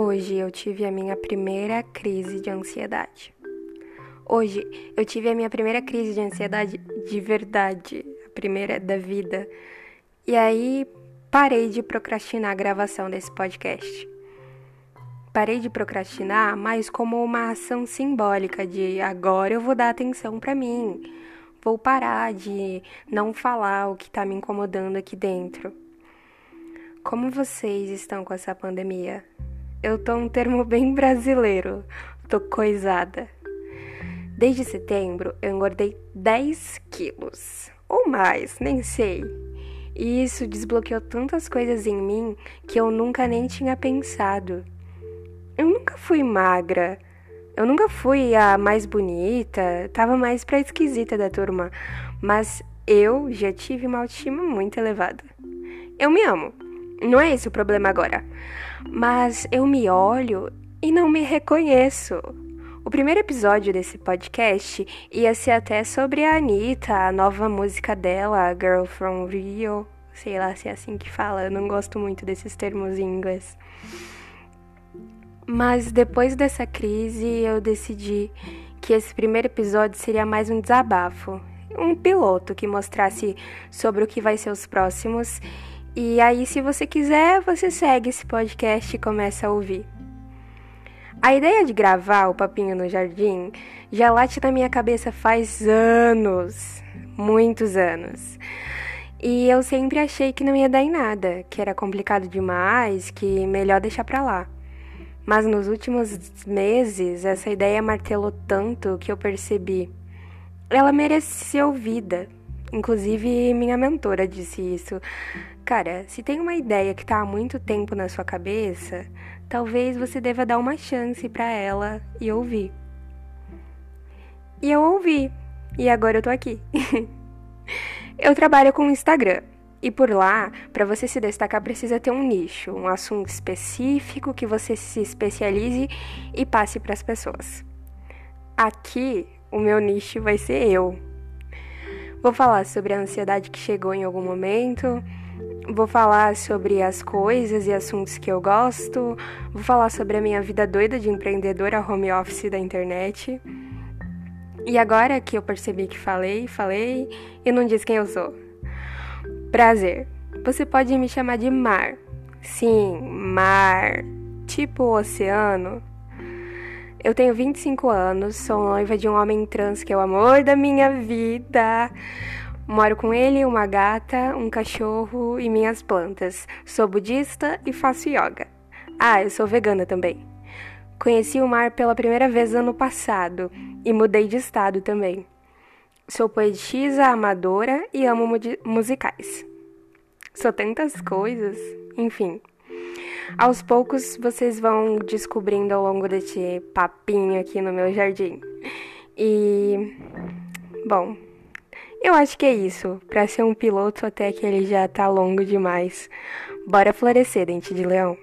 Hoje eu tive a minha primeira crise de ansiedade. Hoje eu tive a minha primeira crise de ansiedade de verdade, a primeira da vida. E aí parei de procrastinar a gravação desse podcast. Parei de procrastinar, mas como uma ação simbólica de agora eu vou dar atenção para mim. Vou parar de não falar o que tá me incomodando aqui dentro. Como vocês estão com essa pandemia? Eu tô um termo bem brasileiro. Tô coisada. Desde setembro eu engordei 10 quilos. Ou mais, nem sei. E isso desbloqueou tantas coisas em mim que eu nunca nem tinha pensado. Eu nunca fui magra. Eu nunca fui a mais bonita, tava mais pra esquisita da turma. Mas eu já tive uma autoestima muito elevada. Eu me amo. Não é esse o problema agora. Mas eu me olho e não me reconheço. O primeiro episódio desse podcast ia ser até sobre a Anitta, a nova música dela, Girl from Rio. Sei lá se é assim que fala, eu não gosto muito desses termos em inglês. Mas depois dessa crise, eu decidi que esse primeiro episódio seria mais um desabafo, um piloto que mostrasse sobre o que vai ser os próximos e aí, se você quiser, você segue esse podcast e começa a ouvir. A ideia de gravar o Papinho no Jardim já late na minha cabeça faz anos, muitos anos. E eu sempre achei que não ia dar em nada, que era complicado demais, que melhor deixar pra lá. Mas nos últimos meses, essa ideia martelou tanto que eu percebi. Ela merece ser ouvida, Inclusive, minha mentora disse isso. Cara, se tem uma ideia que tá há muito tempo na sua cabeça, talvez você deva dar uma chance para ela e ouvir. E eu ouvi, e agora eu tô aqui. eu trabalho com o Instagram. E por lá, para você se destacar, precisa ter um nicho, um assunto específico que você se especialize e passe para as pessoas. Aqui, o meu nicho vai ser eu. Vou falar sobre a ansiedade que chegou em algum momento. Vou falar sobre as coisas e assuntos que eu gosto. Vou falar sobre a minha vida doida de empreendedora home office da internet. E agora que eu percebi que falei, falei e não disse quem eu sou. Prazer. Você pode me chamar de Mar. Sim, Mar. Tipo oceano. Eu tenho 25 anos, sou noiva de um homem trans que é o amor da minha vida. Moro com ele, uma gata, um cachorro e minhas plantas. Sou budista e faço yoga. Ah, eu sou vegana também. Conheci o mar pela primeira vez ano passado e mudei de estado também. Sou poetisa, amadora e amo musicais. Sou tantas coisas, enfim. Aos poucos vocês vão descobrindo ao longo desse papinho aqui no meu jardim. E bom, eu acho que é isso. Para ser um piloto até que ele já tá longo demais. Bora florescer, dente de leão.